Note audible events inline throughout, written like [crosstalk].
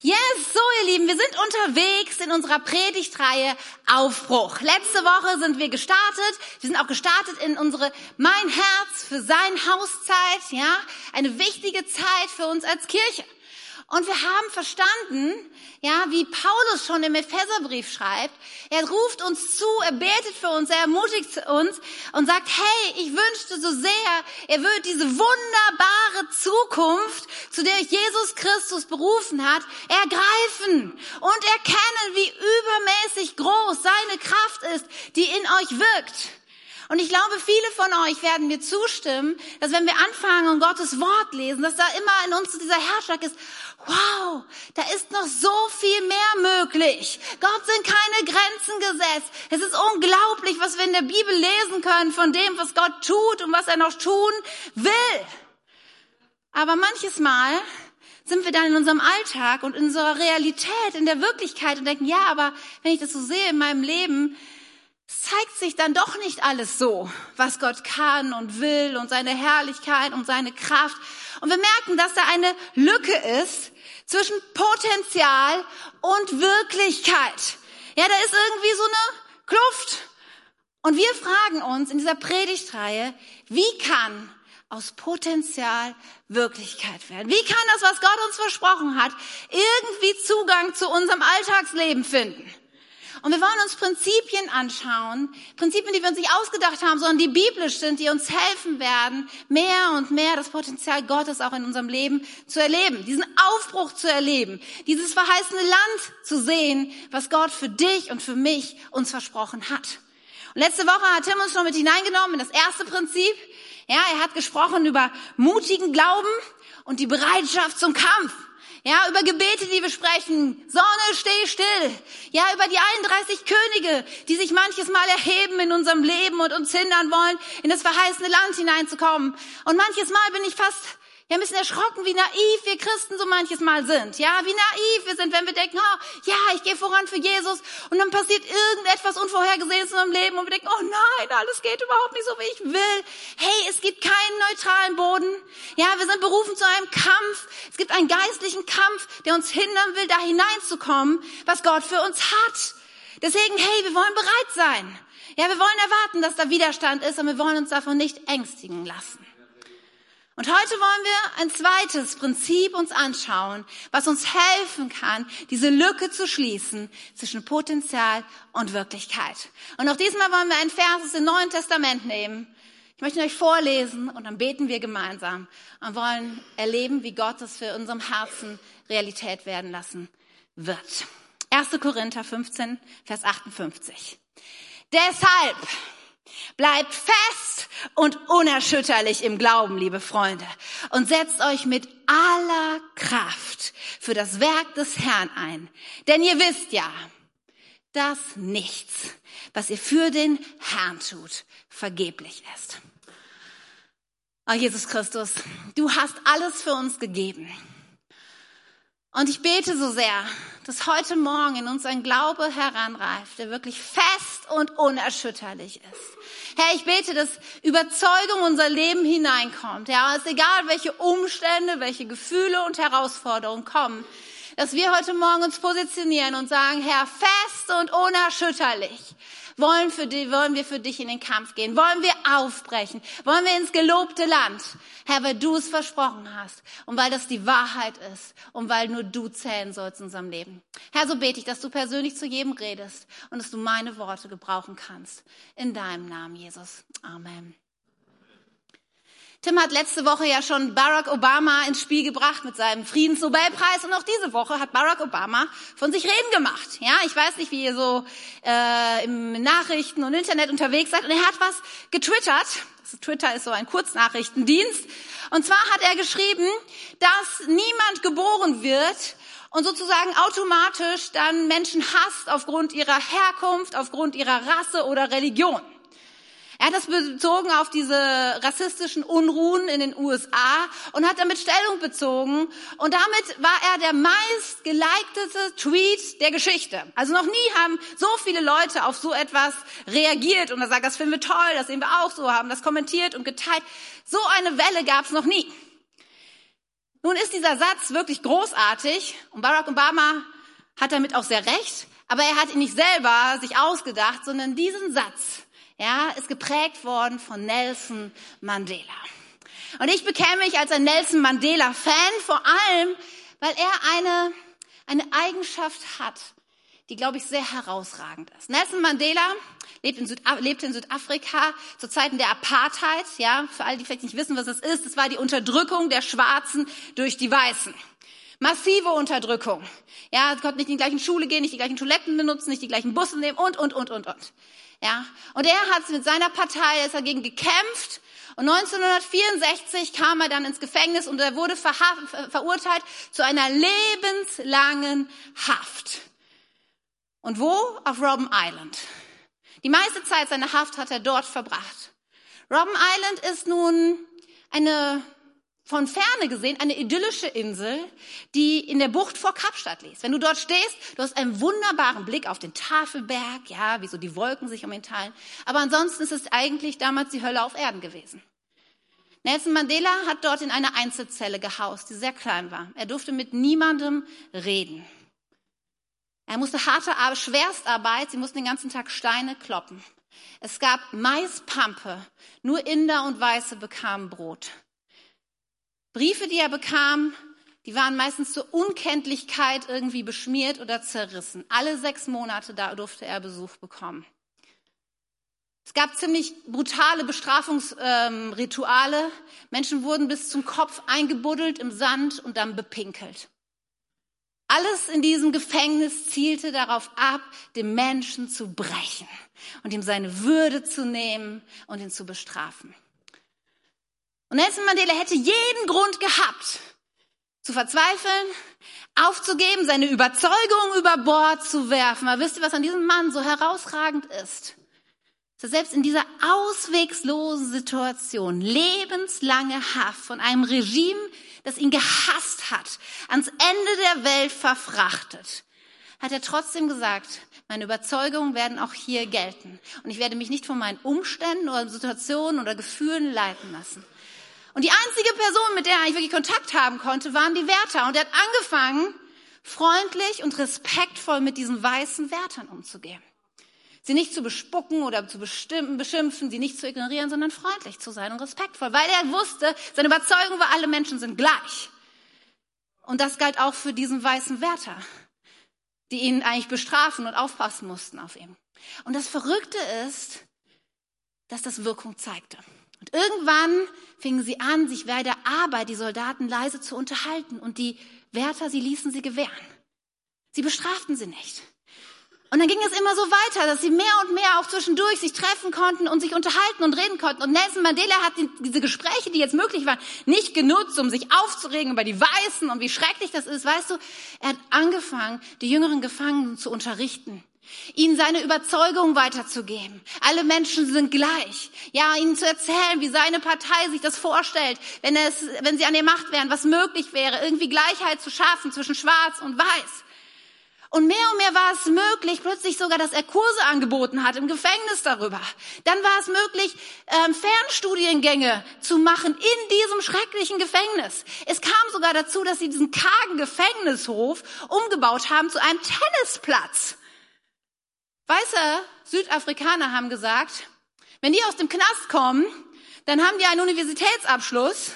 Yes, so ihr Lieben, wir sind unterwegs in unserer Predigtreihe Aufbruch. Letzte Woche sind wir gestartet. Wir sind auch gestartet in unsere Mein Herz für sein Hauszeit, ja? Eine wichtige Zeit für uns als Kirche. Und wir haben verstanden, ja, wie Paulus schon im Epheserbrief schreibt, er ruft uns zu, er betet für uns, er ermutigt uns und sagt, hey, ich wünschte so sehr, er würde diese wunderbare Zukunft, zu der Jesus Christus berufen hat, ergreifen und erkennen, wie übermäßig groß seine Kraft ist, die in euch wirkt. Und ich glaube, viele von euch werden mir zustimmen, dass wenn wir anfangen und Gottes Wort lesen, dass da immer in uns dieser Herzschlag ist, wow, da ist noch so viel mehr möglich. Gott sind keine Grenzen gesetzt. Es ist unglaublich, was wir in der Bibel lesen können von dem, was Gott tut und was er noch tun will. Aber manches Mal sind wir dann in unserem Alltag und in unserer Realität, in der Wirklichkeit und denken, ja, aber wenn ich das so sehe in meinem Leben, zeigt sich dann doch nicht alles so, was Gott kann und will und seine Herrlichkeit und seine Kraft. Und wir merken, dass da eine Lücke ist zwischen Potenzial und Wirklichkeit. Ja, da ist irgendwie so eine Kluft. Und wir fragen uns in dieser Predigtreihe, wie kann aus Potenzial Wirklichkeit werden? Wie kann das, was Gott uns versprochen hat, irgendwie Zugang zu unserem Alltagsleben finden? Und wir wollen uns Prinzipien anschauen, Prinzipien, die wir uns nicht ausgedacht haben, sondern die biblisch sind, die uns helfen werden, mehr und mehr das Potenzial Gottes auch in unserem Leben zu erleben, diesen Aufbruch zu erleben, dieses verheißene Land zu sehen, was Gott für dich und für mich uns versprochen hat. Und letzte Woche hat Tim uns schon mit hineingenommen in das erste Prinzip. Ja, er hat gesprochen über mutigen Glauben und die Bereitschaft zum Kampf. Ja, über Gebete, die wir sprechen. Sonne, steh still. Ja, über die 31 Könige, die sich manches Mal erheben in unserem Leben und uns hindern wollen, in das verheißene Land hineinzukommen. Und manches Mal bin ich fast ja, ein bisschen erschrocken, wie naiv wir Christen so manches Mal sind. Ja, wie naiv wir sind, wenn wir denken, oh, ja, ich gehe voran für Jesus und dann passiert irgendetwas Unvorhergesehenes in unserem Leben und wir denken, oh nein, alles geht überhaupt nicht so, wie ich will. Hey, es gibt keinen neutralen Boden. Ja, wir sind berufen zu einem Kampf. Es gibt einen geistlichen Kampf, der uns hindern will, da hineinzukommen, was Gott für uns hat. Deswegen, hey, wir wollen bereit sein. Ja, wir wollen erwarten, dass da Widerstand ist und wir wollen uns davon nicht ängstigen lassen. Und heute wollen wir ein zweites Prinzip uns anschauen, was uns helfen kann, diese Lücke zu schließen zwischen Potenzial und Wirklichkeit. Und auch diesmal wollen wir einen Vers aus dem Neuen Testament nehmen. Ich möchte euch vorlesen und dann beten wir gemeinsam und wollen erleben, wie Gott es für unserem Herzen Realität werden lassen wird. 1. Korinther 15, Vers 58. Deshalb Bleibt fest und unerschütterlich im Glauben, liebe Freunde, und setzt euch mit aller Kraft für das Werk des Herrn ein. Denn ihr wisst ja, dass nichts, was ihr für den Herrn tut, vergeblich ist. Oh Jesus Christus, du hast alles für uns gegeben. Und ich bete so sehr, dass heute Morgen in uns ein Glaube heranreift, der wirklich fest und unerschütterlich ist. Herr, ich bete, dass Überzeugung unser Leben hineinkommt. Ja, es ist egal, welche Umstände, welche Gefühle und Herausforderungen kommen, dass wir heute Morgen uns positionieren und sagen, Herr, fest und unerschütterlich wollen, für die, wollen wir für dich in den Kampf gehen? Wollen wir aufbrechen? Wollen wir ins gelobte Land? Herr, weil du es versprochen hast und weil das die Wahrheit ist und weil nur du zählen sollst in unserem Leben. Herr, so bete ich, dass du persönlich zu jedem redest und dass du meine Worte gebrauchen kannst. In deinem Namen, Jesus. Amen. Tim hat letzte Woche ja schon Barack Obama ins Spiel gebracht mit seinem Friedensnobelpreis und auch diese Woche hat Barack Obama von sich reden gemacht. Ja, ich weiß nicht, wie ihr so äh, im Nachrichten und Internet unterwegs seid und er hat was getwittert. Also Twitter ist so ein Kurznachrichtendienst und zwar hat er geschrieben, dass niemand geboren wird und sozusagen automatisch dann Menschen hasst aufgrund ihrer Herkunft, aufgrund ihrer Rasse oder Religion. Er hat das bezogen auf diese rassistischen Unruhen in den USA und hat damit Stellung bezogen. Und damit war er der meist geliktete Tweet der Geschichte. Also noch nie haben so viele Leute auf so etwas reagiert und gesagt, das finden wir toll, das sehen wir auch so, haben das kommentiert und geteilt. So eine Welle gab es noch nie. Nun ist dieser Satz wirklich großartig und Barack Obama hat damit auch sehr recht, aber er hat ihn nicht selber sich ausgedacht, sondern diesen Satz, ja, ist geprägt worden von Nelson Mandela. Und ich bekäme mich als ein Nelson Mandela Fan, vor allem, weil er eine, eine Eigenschaft hat, die, glaube ich, sehr herausragend ist. Nelson Mandela lebt in, Süd, lebte in Südafrika zu Zeiten der Apartheid. Ja, für alle, die vielleicht nicht wissen, was das ist, das war die Unterdrückung der Schwarzen durch die Weißen. Massive Unterdrückung. Ja, sie konnten nicht in die gleichen Schule gehen, nicht die gleichen Toiletten benutzen, nicht die gleichen Busse nehmen und, und, und, und, und. Ja, und er hat mit seiner Partei, ist dagegen gekämpft und 1964 kam er dann ins Gefängnis und er wurde verurteilt zu einer lebenslangen Haft. Und wo? Auf Robben Island. Die meiste Zeit seiner Haft hat er dort verbracht. Robben Island ist nun eine von ferne gesehen eine idyllische Insel, die in der Bucht vor Kapstadt liegt. Wenn du dort stehst, du hast einen wunderbaren Blick auf den Tafelberg, ja, wie so die Wolken sich um ihn teilen. Aber ansonsten ist es eigentlich damals die Hölle auf Erden gewesen. Nelson Mandela hat dort in einer Einzelzelle gehaust, die sehr klein war. Er durfte mit niemandem reden. Er musste harte Arbeit, Schwerstarbeit, sie mussten den ganzen Tag Steine kloppen. Es gab Maispampe, nur Inder und Weiße bekamen Brot. Briefe, die er bekam, die waren meistens zur Unkenntlichkeit irgendwie beschmiert oder zerrissen. Alle sechs Monate da durfte er Besuch bekommen. Es gab ziemlich brutale Bestrafungsrituale. Ähm, Menschen wurden bis zum Kopf eingebuddelt im Sand und dann bepinkelt. Alles in diesem Gefängnis zielte darauf ab, den Menschen zu brechen und ihm seine Würde zu nehmen und ihn zu bestrafen. Und Nelson Mandela hätte jeden Grund gehabt, zu verzweifeln, aufzugeben, seine Überzeugung über Bord zu werfen. Aber wisst ihr, was an diesem Mann so herausragend ist? Dass selbst in dieser auswegslosen Situation lebenslange Haft von einem Regime, das ihn gehasst hat, ans Ende der Welt verfrachtet, hat er trotzdem gesagt, meine Überzeugungen werden auch hier gelten. Und ich werde mich nicht von meinen Umständen oder Situationen oder Gefühlen leiten lassen. Und die einzige Person, mit der er wirklich Kontakt haben konnte, waren die Wärter. Und er hat angefangen, freundlich und respektvoll mit diesen weißen Wärtern umzugehen. Sie nicht zu bespucken oder zu bestimmen, beschimpfen, sie nicht zu ignorieren, sondern freundlich zu sein und respektvoll, weil er wusste, seine Überzeugung war, alle Menschen sind gleich. Und das galt auch für diesen weißen Wärter, die ihn eigentlich bestrafen und aufpassen mussten auf ihn. Und das Verrückte ist, dass das Wirkung zeigte. Und irgendwann fingen sie an, sich bei der Arbeit die Soldaten leise zu unterhalten und die Wärter, sie ließen sie gewähren. Sie bestraften sie nicht. Und dann ging es immer so weiter, dass sie mehr und mehr auch zwischendurch sich treffen konnten und sich unterhalten und reden konnten. Und Nelson Mandela hat diese Gespräche, die jetzt möglich waren, nicht genutzt, um sich aufzuregen über die Weißen und wie schrecklich das ist. Weißt du, er hat angefangen, die jüngeren Gefangenen zu unterrichten ihnen seine Überzeugung weiterzugeben. Alle Menschen sind gleich. Ja, ihnen zu erzählen, wie seine Partei sich das vorstellt, wenn, es, wenn sie an der Macht wären, was möglich wäre, irgendwie Gleichheit zu schaffen zwischen Schwarz und Weiß. Und mehr und mehr war es möglich, plötzlich sogar, dass er Kurse angeboten hat im Gefängnis darüber. Dann war es möglich, ähm, Fernstudiengänge zu machen in diesem schrecklichen Gefängnis. Es kam sogar dazu, dass sie diesen kargen Gefängnishof umgebaut haben zu einem Tennisplatz. Weiße Südafrikaner haben gesagt, wenn die aus dem Knast kommen, dann haben die einen Universitätsabschluss.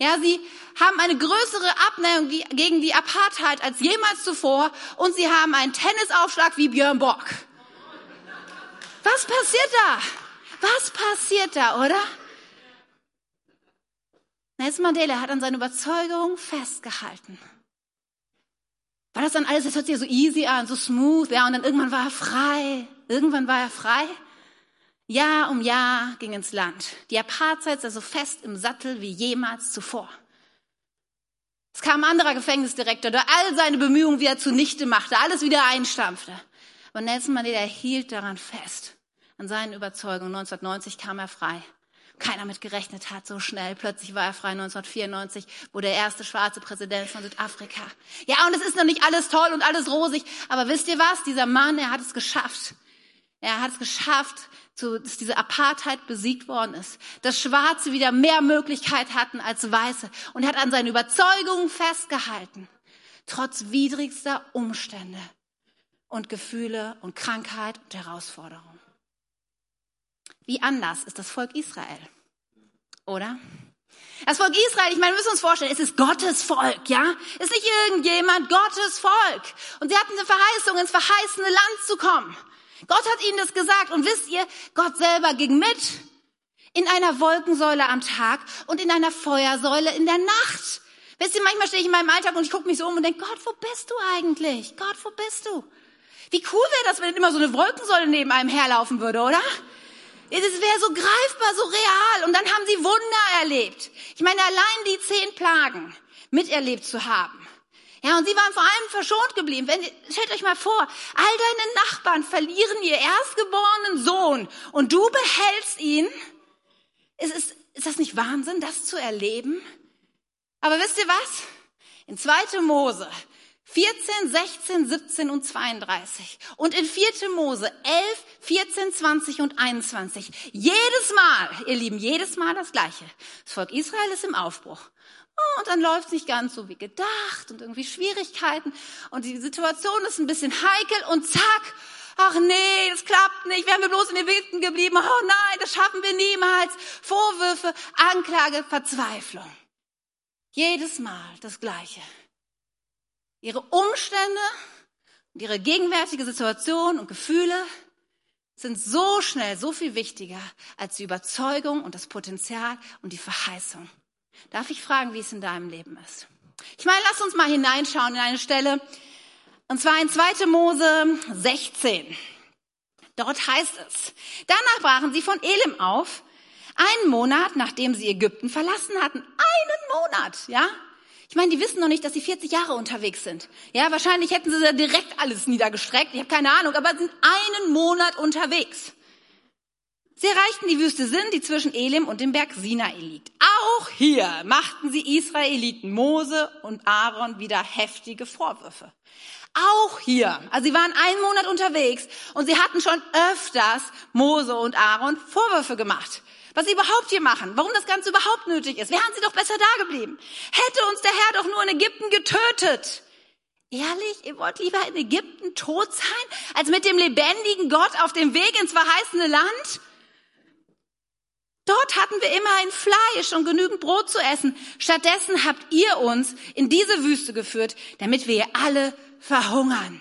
Ja, sie haben eine größere Abneigung gegen die Apartheid als jemals zuvor und sie haben einen Tennisaufschlag wie Björn Borg. Was passiert da? Was passiert da, oder? Nelson Mandela hat an seiner Überzeugung festgehalten. War das dann alles, das hört sich ja so easy an, so smooth, ja, und dann irgendwann war er frei. Irgendwann war er frei. Jahr um Jahr ging ins Land. Die Apartheid sei so fest im Sattel wie jemals zuvor. Es kam ein anderer Gefängnisdirektor, der all seine Bemühungen wieder zunichte machte, alles wieder einstampfte. Aber Nelson Mandela hielt daran fest, an seinen Überzeugungen. 1990 kam er frei keiner mit gerechnet hat, so schnell. Plötzlich war er frei 1994, wurde der erste schwarze Präsident von Südafrika. Ja, und es ist noch nicht alles toll und alles rosig, aber wisst ihr was? Dieser Mann, er hat es geschafft, Er hat es geschafft, dass diese Apartheid besiegt worden ist, dass Schwarze wieder mehr Möglichkeit hatten als Weiße und er hat an seinen Überzeugungen festgehalten, trotz widrigster Umstände und Gefühle und Krankheit und Herausforderungen. Wie anders ist das Volk Israel, oder? Das Volk Israel, ich meine, wir müssen uns vorstellen, es ist Gottes Volk, ja? Es ist nicht irgendjemand, Gottes Volk. Und sie hatten eine Verheißung, ins verheißene Land zu kommen. Gott hat ihnen das gesagt. Und wisst ihr, Gott selber ging mit in einer Wolkensäule am Tag und in einer Feuersäule in der Nacht. Wisst ihr, manchmal stehe ich in meinem Alltag und ich gucke mich so um und denke, Gott, wo bist du eigentlich? Gott, wo bist du? Wie cool wäre das, wenn immer so eine Wolkensäule neben einem herlaufen würde, oder? Das wäre so greifbar, so real. Und dann haben sie Wunder erlebt. Ich meine, allein die zehn Plagen miterlebt zu haben. Ja, und sie waren vor allem verschont geblieben. Wenn, stellt euch mal vor, all deine Nachbarn verlieren ihr erstgeborenen Sohn und du behältst ihn. Ist, ist, ist das nicht Wahnsinn, das zu erleben? Aber wisst ihr was? In 2. Mose 14, 16, 17 und 32 und in 4. Mose 11, 14, 20 und 21. Jedes Mal, ihr Lieben, jedes Mal das Gleiche. Das Volk Israel ist im Aufbruch. Oh, und dann läuft es nicht ganz so wie gedacht und irgendwie Schwierigkeiten und die Situation ist ein bisschen heikel und zack, ach nee, das klappt nicht, wären wir bloß in Ägypten geblieben, oh nein, das schaffen wir niemals. Vorwürfe, Anklage, Verzweiflung. Jedes Mal das Gleiche. Ihre Umstände und ihre gegenwärtige Situation und Gefühle sind so schnell so viel wichtiger als die Überzeugung und das Potenzial und die Verheißung. Darf ich fragen, wie es in deinem Leben ist? Ich meine, lass uns mal hineinschauen in eine Stelle, und zwar in 2. Mose 16. Dort heißt es, danach brachen sie von Elim auf, einen Monat, nachdem sie Ägypten verlassen hatten. Einen Monat, ja? Ich meine, die wissen noch nicht, dass sie 40 Jahre unterwegs sind. Ja, wahrscheinlich hätten sie da direkt alles niedergestreckt. Ich habe keine Ahnung, aber sind einen Monat unterwegs. Sie erreichten die Wüste Sin, die zwischen Elim und dem Berg Sinai liegt. Auch hier machten sie Israeliten Mose und Aaron wieder heftige Vorwürfe. Auch hier, also sie waren einen Monat unterwegs und sie hatten schon öfters Mose und Aaron Vorwürfe gemacht. Was sie überhaupt hier machen, warum das Ganze überhaupt nötig ist. Wären sie doch besser da geblieben. Hätte uns der Herr doch nur in Ägypten getötet. Ehrlich, ihr wollt lieber in Ägypten tot sein, als mit dem lebendigen Gott auf dem Weg ins verheißene Land? Dort hatten wir immerhin Fleisch und genügend Brot zu essen. Stattdessen habt ihr uns in diese Wüste geführt, damit wir alle verhungern.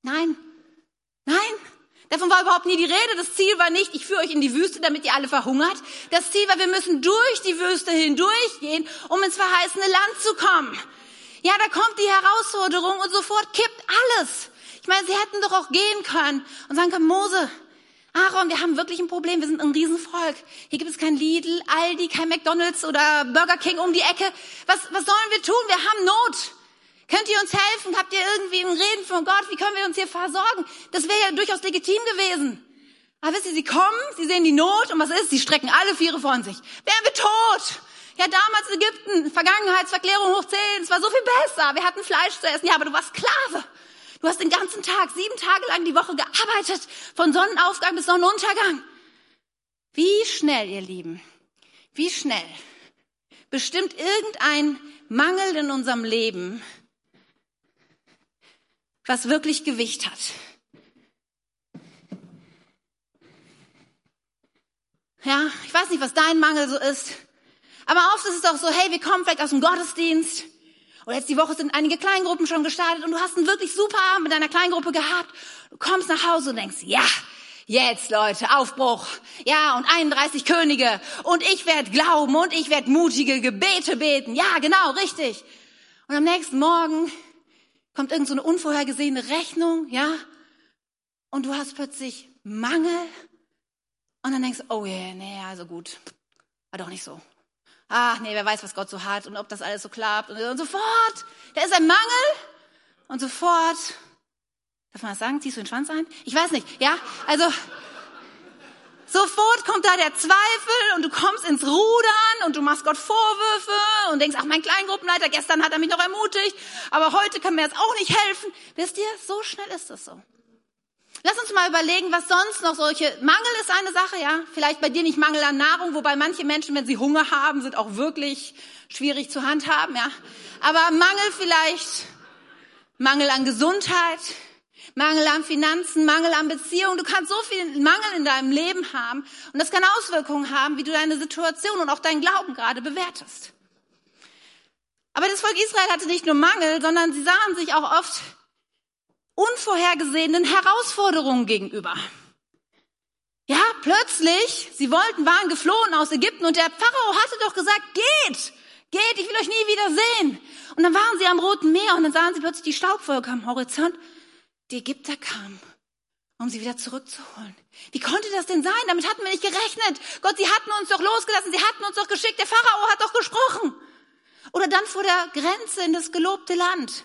Nein, nein, davon war überhaupt nie die Rede. Das Ziel war nicht, ich führe euch in die Wüste, damit ihr alle verhungert. Das Ziel war, wir müssen durch die Wüste hindurchgehen, um ins verheißene Land zu kommen. Ja, da kommt die Herausforderung und sofort kippt alles. Ich meine, sie hätten doch auch gehen können und sagen können, Mose, Aaron, wir haben wirklich ein Problem. Wir sind ein Riesenvolk. Hier gibt es kein Lidl, Aldi, kein McDonald's oder Burger King um die Ecke. Was, was sollen wir tun? Wir haben Not. Könnt ihr uns helfen? Habt ihr irgendwie ein Reden von Gott? Wie können wir uns hier versorgen? Das wäre ja durchaus legitim gewesen. Aber wisst ihr, sie kommen, sie sehen die Not und was ist? Sie strecken alle Viere von sich. Wären wir tot? Ja, damals in Ägypten, Vergangenheitsverklärung hoch 10, es war so viel besser. Wir hatten Fleisch zu essen. Ja, aber du warst Sklave. Du hast den ganzen Tag, sieben Tage lang die Woche gearbeitet, von Sonnenaufgang bis Sonnenuntergang. Wie schnell, ihr Lieben, wie schnell bestimmt irgendein Mangel in unserem Leben, was wirklich Gewicht hat. Ja, ich weiß nicht, was dein Mangel so ist. Aber oft ist es auch so, hey, wir kommen vielleicht aus dem Gottesdienst oder jetzt die Woche sind einige Kleingruppen schon gestartet und du hast einen wirklich super Abend mit deiner Kleingruppe gehabt. Du kommst nach Hause und denkst, ja, jetzt Leute, Aufbruch. Ja, und 31 Könige. Und ich werde glauben und ich werde mutige Gebete beten. Ja, genau, richtig. Und am nächsten Morgen kommt irgend so eine unvorhergesehene Rechnung, ja? Und du hast plötzlich Mangel. Und dann denkst oh yeah, nee, also gut. War doch nicht so ach nee, wer weiß, was Gott so hat und ob das alles so klappt. Und, und sofort, da ist ein Mangel und sofort, darf man das sagen, ziehst du den Schwanz ein? Ich weiß nicht, ja, also sofort kommt da der Zweifel und du kommst ins Rudern und du machst Gott Vorwürfe und denkst, ach mein Kleingruppenleiter, gestern hat er mich noch ermutigt, aber heute kann mir jetzt auch nicht helfen. Wisst ihr, so schnell ist das so. Lass uns mal überlegen, was sonst noch solche, Mangel ist eine Sache, ja. Vielleicht bei dir nicht Mangel an Nahrung, wobei manche Menschen, wenn sie Hunger haben, sind auch wirklich schwierig zu handhaben, ja. Aber Mangel vielleicht, Mangel an Gesundheit, Mangel an Finanzen, Mangel an Beziehungen. Du kannst so viel Mangel in deinem Leben haben und das kann Auswirkungen haben, wie du deine Situation und auch deinen Glauben gerade bewertest. Aber das Volk Israel hatte nicht nur Mangel, sondern sie sahen sich auch oft unvorhergesehenen Herausforderungen gegenüber. Ja, plötzlich, sie wollten, waren geflohen aus Ägypten und der Pharao hatte doch gesagt, geht, geht, ich will euch nie wieder sehen. Und dann waren sie am Roten Meer und dann sahen sie plötzlich die Staubwolke am Horizont. Die Ägypter kamen, um sie wieder zurückzuholen. Wie konnte das denn sein? Damit hatten wir nicht gerechnet. Gott, sie hatten uns doch losgelassen, sie hatten uns doch geschickt, der Pharao hat doch gesprochen. Oder dann vor der Grenze in das gelobte Land.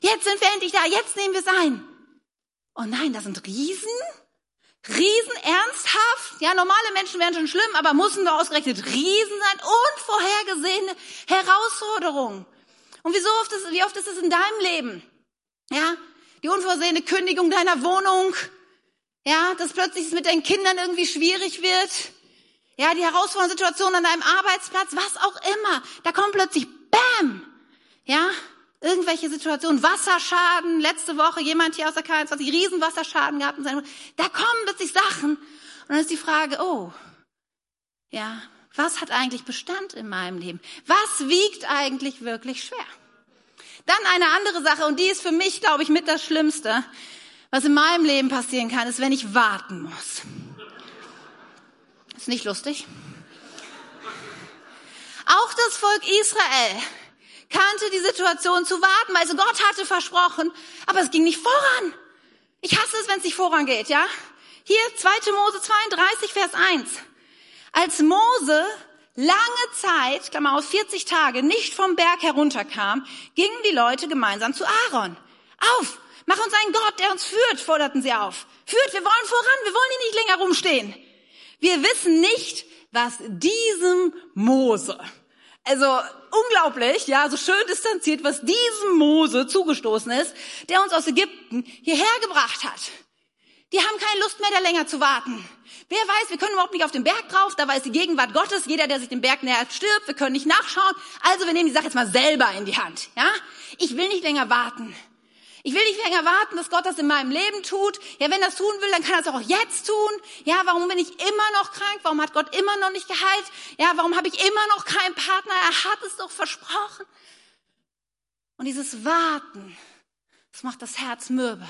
Jetzt sind wir endlich da, jetzt nehmen wir es ein. Oh nein, das sind Riesen? Riesen ernsthaft? Ja, normale Menschen wären schon schlimm, aber mussten doch ausgerechnet Riesen sein? Unvorhergesehene Herausforderungen. Und wie, so oft ist, wie oft ist es in deinem Leben? Ja, die unvorsehene Kündigung deiner Wohnung. Ja, dass plötzlich es mit deinen Kindern irgendwie schwierig wird. Ja, die herausfordernde Situation an deinem Arbeitsplatz, was auch immer. Da kommt plötzlich Bam! Ja, irgendwelche Situationen, Wasserschaden, letzte Woche jemand hier aus der K21, Riesenwasserschaden gehabt in seinem, da kommen plötzlich Sachen. Und dann ist die Frage, oh, ja, was hat eigentlich Bestand in meinem Leben? Was wiegt eigentlich wirklich schwer? Dann eine andere Sache, und die ist für mich, glaube ich, mit das Schlimmste, was in meinem Leben passieren kann, ist, wenn ich warten muss. Ist nicht lustig? Auch das Volk Israel kannte die Situation zu warten. Also Gott hatte versprochen, aber es ging nicht voran. Ich hasse es, wenn es nicht vorangeht, ja? Hier 2. Mose 32, Vers 1. Als Mose lange Zeit, Klammer aus 40 Tage, nicht vom Berg herunterkam, gingen die Leute gemeinsam zu Aaron. Auf, mach uns einen Gott, der uns führt, forderten sie auf. Führt, wir wollen voran, wir wollen hier nicht länger rumstehen. Wir wissen nicht, was diesem Mose, also unglaublich, ja, so schön distanziert, was diesem Mose zugestoßen ist, der uns aus Ägypten hierher gebracht hat. Die haben keine Lust mehr, da länger zu warten. Wer weiß, wir können überhaupt nicht auf den Berg drauf, da weiß die Gegenwart Gottes, jeder, der sich dem Berg nähert, stirbt, wir können nicht nachschauen, also wir nehmen die Sache jetzt mal selber in die Hand, ja? Ich will nicht länger warten. Ich will nicht länger warten, dass Gott das in meinem Leben tut. Ja, wenn er das tun will, dann kann er es auch jetzt tun. Ja, warum bin ich immer noch krank? Warum hat Gott immer noch nicht geheilt? Ja, warum habe ich immer noch keinen Partner? Er hat es doch versprochen. Und dieses Warten, das macht das Herz mürbe.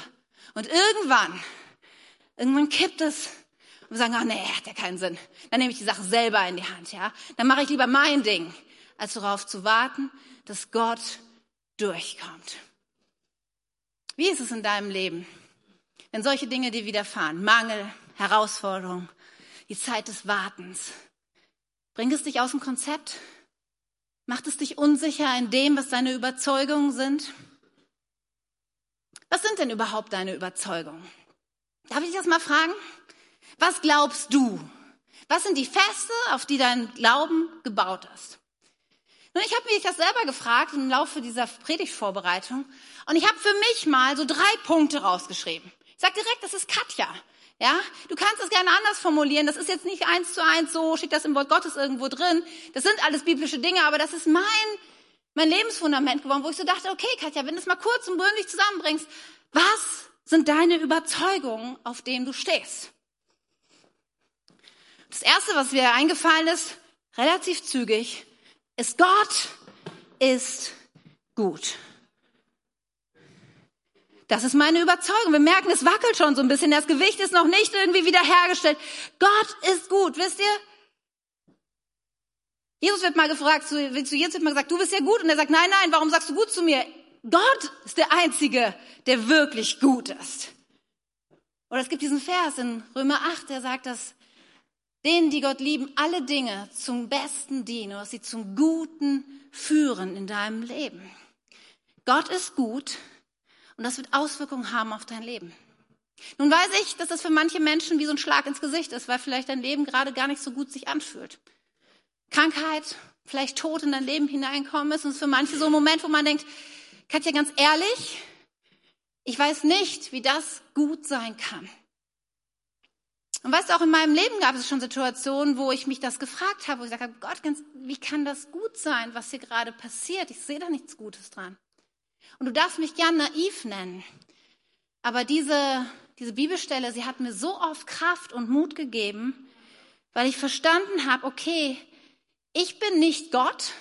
Und irgendwann, irgendwann kippt es und wir sagen, ah, nee, hat ja keinen Sinn. Dann nehme ich die Sache selber in die Hand, ja. Dann mache ich lieber mein Ding, als darauf zu warten, dass Gott durchkommt. Wie ist es in deinem Leben, wenn solche Dinge dir widerfahren? Mangel, Herausforderung, die Zeit des Wartens. Bringt es dich aus dem Konzept? Macht es dich unsicher in dem, was deine Überzeugungen sind? Was sind denn überhaupt deine Überzeugungen? Darf ich das mal fragen? Was glaubst du? Was sind die Feste, auf die dein Glauben gebaut ist? Und ich habe mich das selber gefragt im Laufe dieser Predigtvorbereitung und ich habe für mich mal so drei Punkte rausgeschrieben. Ich sage direkt, das ist Katja. Ja, du kannst es gerne anders formulieren. Das ist jetzt nicht eins zu eins so, steht das im Wort Gottes irgendwo drin. Das sind alles biblische Dinge, aber das ist mein, mein Lebensfundament geworden, wo ich so dachte, okay, Katja, wenn du es mal kurz und bündig zusammenbringst, was sind deine Überzeugungen, auf denen du stehst? Das erste, was mir eingefallen ist, relativ zügig, ist Gott ist gut. Das ist meine Überzeugung. Wir merken, es wackelt schon so ein bisschen. Das Gewicht ist noch nicht irgendwie wiederhergestellt. Gott ist gut. Wisst ihr? Jesus wird mal gefragt, zu, Jesus wird mal gesagt, du bist ja gut. Und er sagt, nein, nein, warum sagst du gut zu mir? Gott ist der Einzige, der wirklich gut ist. Oder es gibt diesen Vers in Römer 8, der sagt, dass denen, die Gott lieben, alle Dinge zum Besten dienen, dass sie zum Guten führen in deinem Leben. Gott ist gut und das wird Auswirkungen haben auf dein Leben. Nun weiß ich, dass das für manche Menschen wie so ein Schlag ins Gesicht ist, weil vielleicht dein Leben gerade gar nicht so gut sich anfühlt. Krankheit, vielleicht Tod in dein Leben hineinkommen ist und es ist für manche so ein Moment, wo man denkt, Katja, ganz ehrlich, ich weiß nicht, wie das gut sein kann. Und weißt du, auch in meinem Leben gab es schon Situationen, wo ich mich das gefragt habe, wo ich gesagt habe, Gott, wie kann das gut sein, was hier gerade passiert? Ich sehe da nichts Gutes dran. Und du darfst mich gern naiv nennen. Aber diese, diese Bibelstelle, sie hat mir so oft Kraft und Mut gegeben, weil ich verstanden habe, okay, ich bin nicht Gott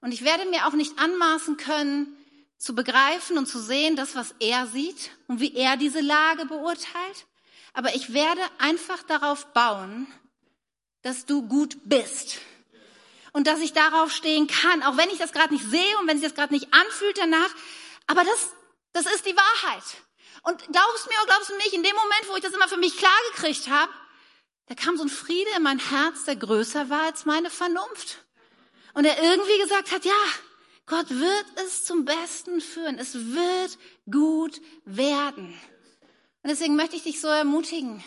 und ich werde mir auch nicht anmaßen können, zu begreifen und zu sehen, das, was er sieht und wie er diese Lage beurteilt. Aber ich werde einfach darauf bauen, dass du gut bist. Und dass ich darauf stehen kann, auch wenn ich das gerade nicht sehe und wenn sich das gerade nicht anfühlt danach. Aber das, das ist die Wahrheit. Und glaubst mir oder glaubst du nicht, in dem Moment, wo ich das immer für mich klar gekriegt habe, da kam so ein Friede in mein Herz, der größer war als meine Vernunft. Und er irgendwie gesagt hat, ja, Gott wird es zum Besten führen. Es wird gut werden. Und deswegen möchte ich dich so ermutigen,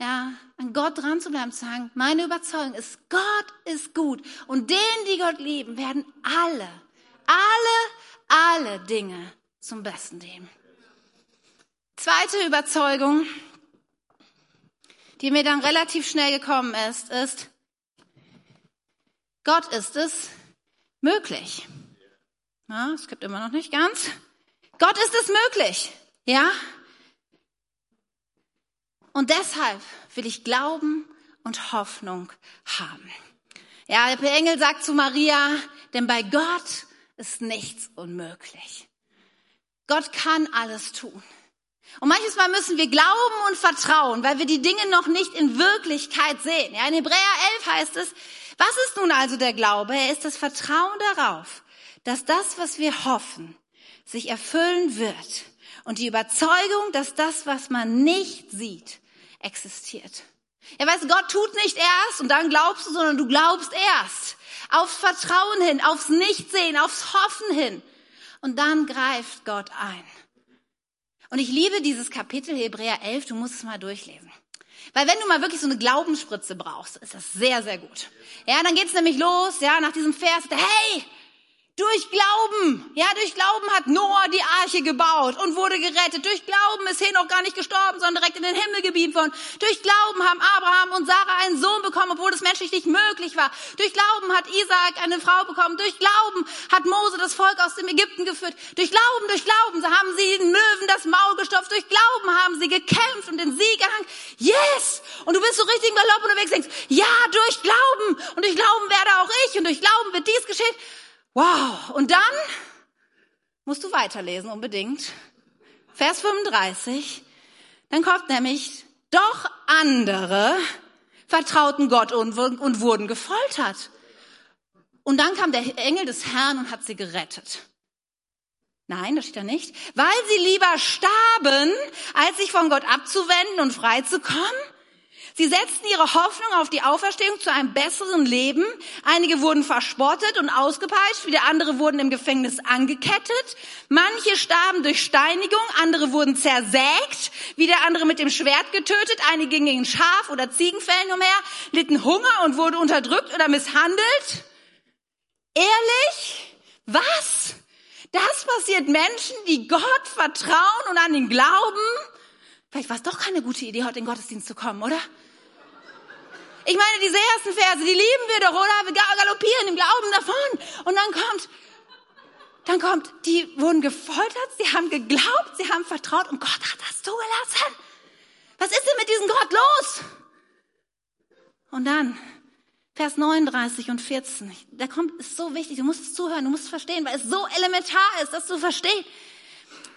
ja, an Gott dran zu bleiben, zu sagen, meine Überzeugung ist, Gott ist gut. Und denen, die Gott lieben, werden alle, alle, alle Dinge zum Besten dienen. Zweite Überzeugung, die mir dann relativ schnell gekommen ist, ist, Gott ist es möglich. Ja, es gibt immer noch nicht ganz. Gott ist es möglich. Ja? Und deshalb will ich Glauben und Hoffnung haben. Ja, der Engel sagt zu Maria, denn bei Gott ist nichts unmöglich. Gott kann alles tun. Und manches Mal müssen wir glauben und vertrauen, weil wir die Dinge noch nicht in Wirklichkeit sehen. Ja, in Hebräer 11 heißt es, was ist nun also der Glaube? Er ist das Vertrauen darauf, dass das, was wir hoffen, sich erfüllen wird und die Überzeugung, dass das, was man nicht sieht, existiert. Ja, weißt du, Gott tut nicht erst und dann glaubst du, sondern du glaubst erst. Aufs Vertrauen hin, aufs Nichtsehen, aufs Hoffen hin. Und dann greift Gott ein. Und ich liebe dieses Kapitel Hebräer 11, du musst es mal durchlesen. Weil wenn du mal wirklich so eine Glaubensspritze brauchst, ist das sehr, sehr gut. Ja, dann geht's nämlich los, ja, nach diesem Vers, hey, durch Glauben, ja, durch Glauben hat Noah die Arche gebaut und wurde gerettet. Durch Glauben ist Henoch gar nicht gestorben, sondern direkt in den Himmel gebeamt worden. Durch Glauben haben Abraham und Sarah einen Sohn bekommen, obwohl das menschlich nicht möglich war. Durch Glauben hat Isaac eine Frau bekommen. Durch Glauben hat Mose das Volk aus dem Ägypten geführt. Durch Glauben, durch Glauben haben sie den Löwen das Maul gestopft. Durch Glauben haben sie gekämpft und den Sieg erhangen. Yes! Und du bist so richtig im Galopp unterwegs denkst, ja, durch Glauben. Und durch Glauben werde auch ich. Und durch Glauben wird dies geschehen. Wow. Und dann musst du weiterlesen unbedingt. Vers 35. Dann kommt nämlich, doch andere vertrauten Gott und, und wurden gefoltert. Und dann kam der Engel des Herrn und hat sie gerettet. Nein, das steht da nicht. Weil sie lieber starben, als sich von Gott abzuwenden und frei zu kommen. Sie setzten ihre Hoffnung auf die Auferstehung zu einem besseren Leben. Einige wurden verspottet und ausgepeitscht, viele andere wurden im Gefängnis angekettet. Manche starben durch Steinigung, andere wurden zersägt, wieder andere mit dem Schwert getötet, einige gingen in Schaf- oder Ziegenfällen umher, litten Hunger und wurden unterdrückt oder misshandelt. Ehrlich? Was? Das passiert Menschen, die Gott vertrauen und an ihn glauben? Vielleicht war es doch keine gute Idee, heute in den Gottesdienst zu kommen, oder? Ich meine, diese ersten Verse, die lieben wir doch, oder? Wir galoppieren im Glauben davon. Und dann kommt, dann kommt, die wurden gefoltert, sie haben geglaubt, sie haben vertraut und Gott hat das zugelassen. Was ist denn mit diesem Gott los? Und dann, Vers 39 und 14, da kommt, ist so wichtig, du musst es zuhören, du musst es verstehen, weil es so elementar ist, das zu verstehen.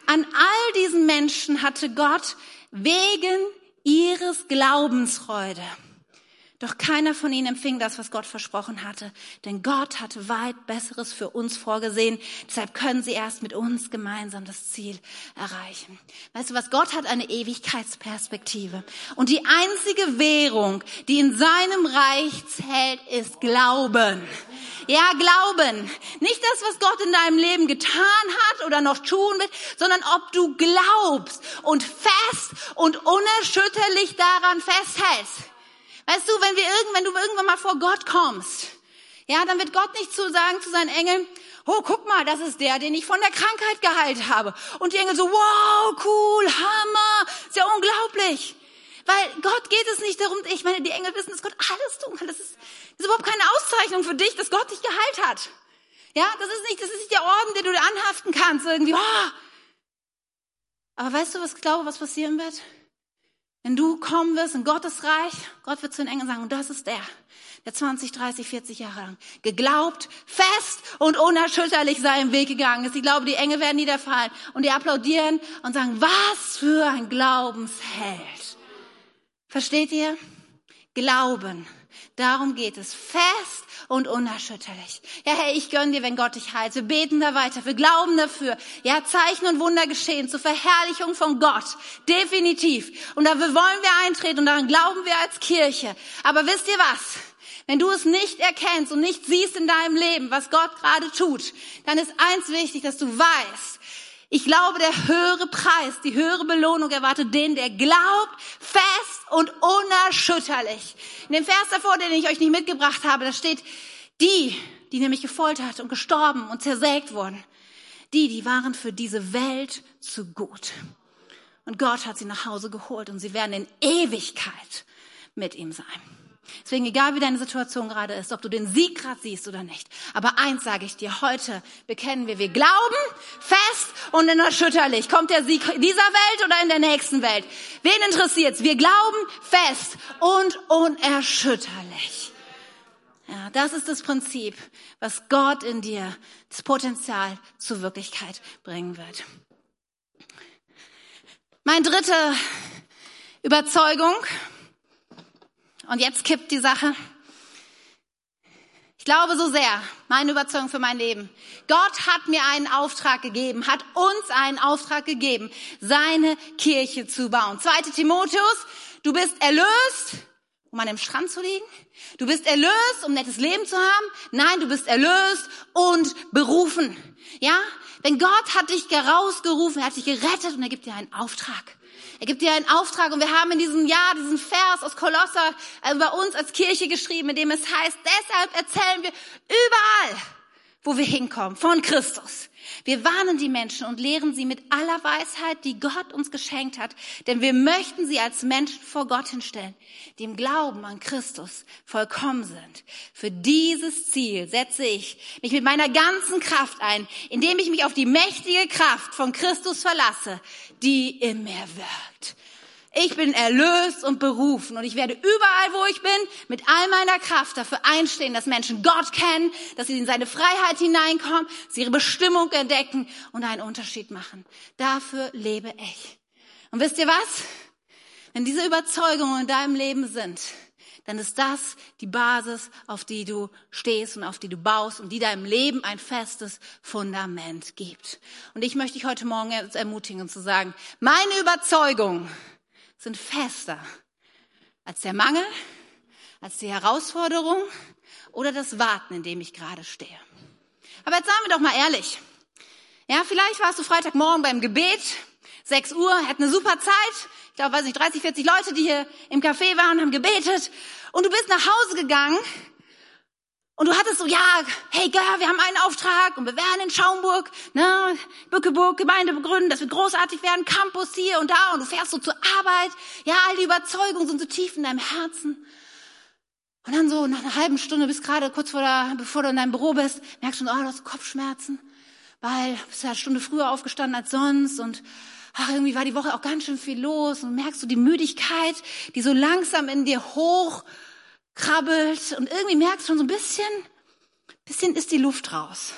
An all diesen Menschen hatte Gott wegen ihres Glaubensfreude doch keiner von ihnen empfing das, was Gott versprochen hatte. Denn Gott hatte weit Besseres für uns vorgesehen. Deshalb können sie erst mit uns gemeinsam das Ziel erreichen. Weißt du was? Gott hat eine Ewigkeitsperspektive. Und die einzige Währung, die in seinem Reich zählt, ist Glauben. Ja, Glauben. Nicht das, was Gott in deinem Leben getan hat oder noch tun wird, sondern ob du glaubst und fest und unerschütterlich daran festhältst. Weißt du, wenn wir irgendwann, wenn du irgendwann mal vor Gott kommst, ja, dann wird Gott nicht zu sagen zu seinen Engeln, oh, guck mal, das ist der, den ich von der Krankheit geheilt habe. Und die Engel so, wow, cool, Hammer, ist ja unglaublich. Weil Gott geht es nicht darum, ich meine, die Engel wissen, dass Gott alles tun kann. Das ist, das ist überhaupt keine Auszeichnung für dich, dass Gott dich geheilt hat. Ja, das ist nicht, das ist nicht der Orden, den du dir anhaften kannst, irgendwie, oh. Aber weißt du, was ich glaube, was passieren wird? Wenn du kommen wirst in Gottes Reich, Gott wird zu den Engeln sagen, und das ist der, der 20, 30, 40 Jahre lang geglaubt, fest und unerschütterlich seinen Weg gegangen ist. Ich glaube, die Engel werden niederfallen und die applaudieren und sagen, was für ein Glaubensheld. Versteht ihr? Glauben. Darum geht es. Fest und unerschütterlich. Ja, hey, ich gönn dir, wenn Gott dich heilt. Wir beten da weiter. Wir glauben dafür. Ja, Zeichen und Wunder geschehen zur Verherrlichung von Gott. Definitiv. Und da wollen wir eintreten und daran glauben wir als Kirche. Aber wisst ihr was? Wenn du es nicht erkennst und nicht siehst in deinem Leben, was Gott gerade tut, dann ist eins wichtig, dass du weißt, ich glaube, der höhere Preis, die höhere Belohnung erwartet den, der glaubt, fest und unerschütterlich. In dem Vers davor, den ich euch nicht mitgebracht habe, da steht, die, die nämlich gefoltert und gestorben und zersägt wurden, die, die waren für diese Welt zu gut. Und Gott hat sie nach Hause geholt und sie werden in Ewigkeit mit ihm sein. Deswegen, egal wie deine Situation gerade ist, ob du den Sieg gerade siehst oder nicht. Aber eins sage ich dir, heute bekennen wir, wir glauben fest und unerschütterlich. Kommt der Sieg in dieser Welt oder in der nächsten Welt? Wen interessiert's? Wir glauben fest und unerschütterlich. Ja, das ist das Prinzip, was Gott in dir, das Potenzial zur Wirklichkeit bringen wird. Meine dritte Überzeugung und jetzt kippt die Sache. Ich glaube so sehr, meine Überzeugung für mein Leben. Gott hat mir einen Auftrag gegeben, hat uns einen Auftrag gegeben, seine Kirche zu bauen. Zweite Timotheus, du bist erlöst, um an dem Strand zu liegen. Du bist erlöst, um nettes Leben zu haben. Nein, du bist erlöst und berufen. Ja? Denn Gott hat dich herausgerufen, er hat dich gerettet und er gibt dir einen Auftrag. Er gibt dir einen Auftrag und wir haben in diesem Jahr diesen Vers aus Kolosser äh, bei uns als Kirche geschrieben, in dem es heißt, deshalb erzählen wir überall, wo wir hinkommen, von Christus. Wir warnen die Menschen und lehren sie mit aller Weisheit, die Gott uns geschenkt hat, denn wir möchten sie als Menschen vor Gott hinstellen, die im Glauben an Christus vollkommen sind. Für dieses Ziel setze ich mich mit meiner ganzen Kraft ein, indem ich mich auf die mächtige Kraft von Christus verlasse, die in mir wirkt. Ich bin erlöst und berufen und ich werde überall, wo ich bin, mit all meiner Kraft dafür einstehen, dass Menschen Gott kennen, dass sie in seine Freiheit hineinkommen, dass sie ihre Bestimmung entdecken und einen Unterschied machen. Dafür lebe ich. Und wisst ihr was? Wenn diese Überzeugungen in deinem Leben sind, dann ist das die Basis, auf die du stehst und auf die du baust und die deinem Leben ein festes Fundament gibt. Und ich möchte dich heute Morgen ermutigen zu sagen, meine Überzeugung sind fester als der Mangel, als die Herausforderung oder das Warten, in dem ich gerade stehe. Aber jetzt sagen wir doch mal ehrlich. Ja, vielleicht warst du Freitagmorgen beim Gebet, 6 Uhr, hat eine super Zeit. Ich glaube, weiß nicht, 30, 40 Leute, die hier im Café waren, haben gebetet. Und du bist nach Hause gegangen und du hattest so, ja, hey, Gör, wir haben einen Auftrag und wir werden in Schaumburg, ne, Bückeburg, Gemeinde begründen, das wird großartig werden, Campus hier und da und du fährst so zur Arbeit. Ja, all die Überzeugungen sind so tief in deinem Herzen. Und dann so nach einer halben Stunde, bis gerade kurz vor der, bevor du in deinem Büro bist, merkst du, oh, du hast Kopfschmerzen, weil du bist ja eine Stunde früher aufgestanden als sonst und ach, irgendwie war die Woche auch ganz schön viel los und merkst du die Müdigkeit, die so langsam in dir hoch krabbelt und irgendwie merkst schon so ein bisschen, bisschen ist die Luft raus.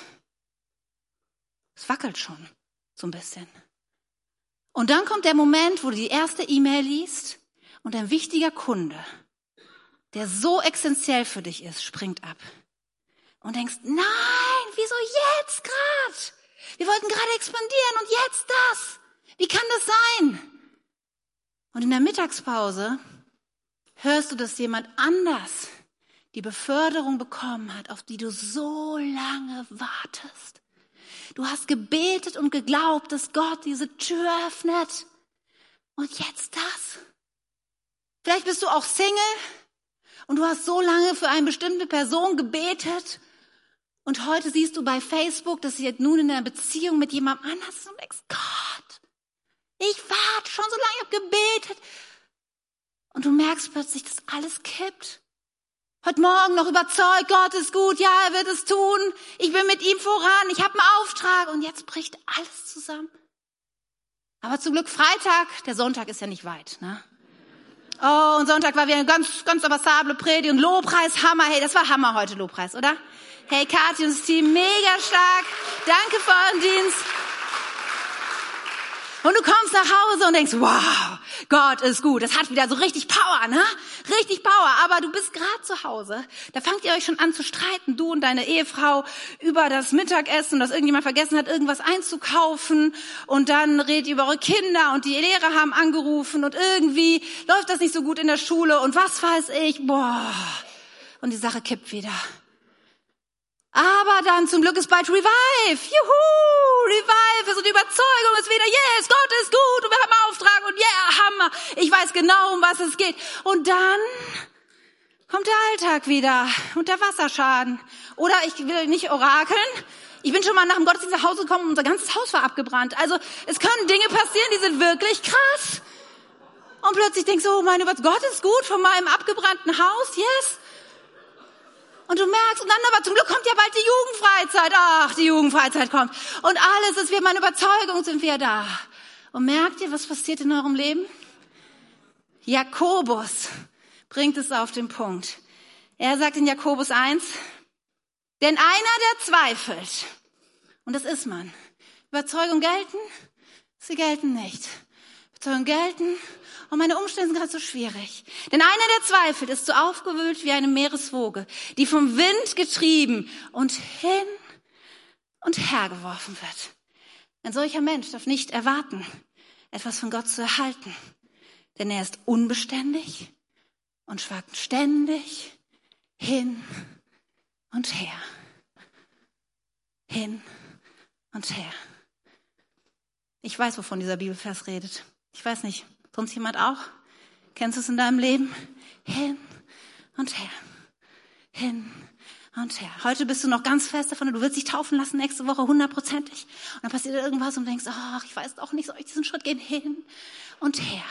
Es wackelt schon so ein bisschen. Und dann kommt der Moment, wo du die erste E-Mail liest und ein wichtiger Kunde, der so essentiell für dich ist, springt ab. Und denkst, nein, wieso jetzt grad? Wir wollten gerade expandieren und jetzt das. Wie kann das sein? Und in der Mittagspause hörst du, dass jemand anders die Beförderung bekommen hat, auf die du so lange wartest. Du hast gebetet und geglaubt, dass Gott diese Tür öffnet. Und jetzt das. Vielleicht bist du auch Single und du hast so lange für eine bestimmte Person gebetet und heute siehst du bei Facebook, dass sie jetzt nun in einer Beziehung mit jemandem anders ist und denkst, Gott, ich warte schon so lange, ich habe gebetet Und du merkst plötzlich, dass alles kippt. Heute Morgen noch überzeugt, Gott ist gut, ja, er wird es tun. Ich bin mit ihm voran, ich habe einen Auftrag und jetzt bricht alles zusammen. Aber zum Glück Freitag, der Sonntag ist ja nicht weit. Ne? Oh, und Sonntag war wieder eine ganz, ganz avassable Predigt und Lobpreis, Hammer. Hey, das war Hammer heute, Lobpreis, oder? Hey, Kathi und das Team, mega stark. Danke für euren Dienst. Und du kommst nach Hause und denkst, wow, Gott ist gut. Das hat wieder so richtig Power, ne? Richtig Power. Aber du bist gerade zu Hause. Da fangt ihr euch schon an zu streiten, du und deine Ehefrau, über das Mittagessen, dass irgendjemand vergessen hat, irgendwas einzukaufen. Und dann redet ihr über eure Kinder und die Lehrer haben angerufen und irgendwie läuft das nicht so gut in der Schule und was weiß ich. Boah. Und die Sache kippt wieder. Aber dann zum Glück ist bald Revive. Juhu, Revive ist die Überzeugung ist wieder, yes, Gott ist gut und wir haben Auftrag und yeah, Hammer. Ich weiß genau, um was es geht. Und dann kommt der Alltag wieder und der Wasserschaden. Oder ich will nicht orakeln. Ich bin schon mal nach dem Gottesdienst nach Hause gekommen und unser ganzes Haus war abgebrannt. Also es können Dinge passieren, die sind wirklich krass. Und plötzlich denkst du, oh mein Gott ist gut von meinem abgebrannten Haus, yes. Und du merkst, und dann aber zum Glück kommt ja bald die Jugendfreizeit. Ach, die Jugendfreizeit kommt. Und alles ist wieder meine Überzeugung, sind wir da. Und merkt ihr, was passiert in eurem Leben? Jakobus bringt es auf den Punkt. Er sagt in Jakobus 1, denn einer, der zweifelt, und das ist man, Überzeugung gelten, sie gelten nicht. Überzeugung gelten, und meine Umstände sind gerade so schwierig. Denn einer, der zweifelt, ist so aufgewühlt wie eine Meereswoge, die vom Wind getrieben und hin und her geworfen wird. Ein solcher Mensch darf nicht erwarten, etwas von Gott zu erhalten. Denn er ist unbeständig und schwankt ständig hin und her. Hin und her. Ich weiß, wovon dieser Bibelvers redet. Ich weiß nicht, Sonst jemand auch? Kennst du es in deinem Leben? Hin und her. Hin und her. Heute bist du noch ganz fest davon, du willst dich taufen lassen nächste Woche hundertprozentig. Und dann passiert irgendwas und denkst, ach, ich weiß auch nicht, soll ich diesen Schritt gehen? Hin und her.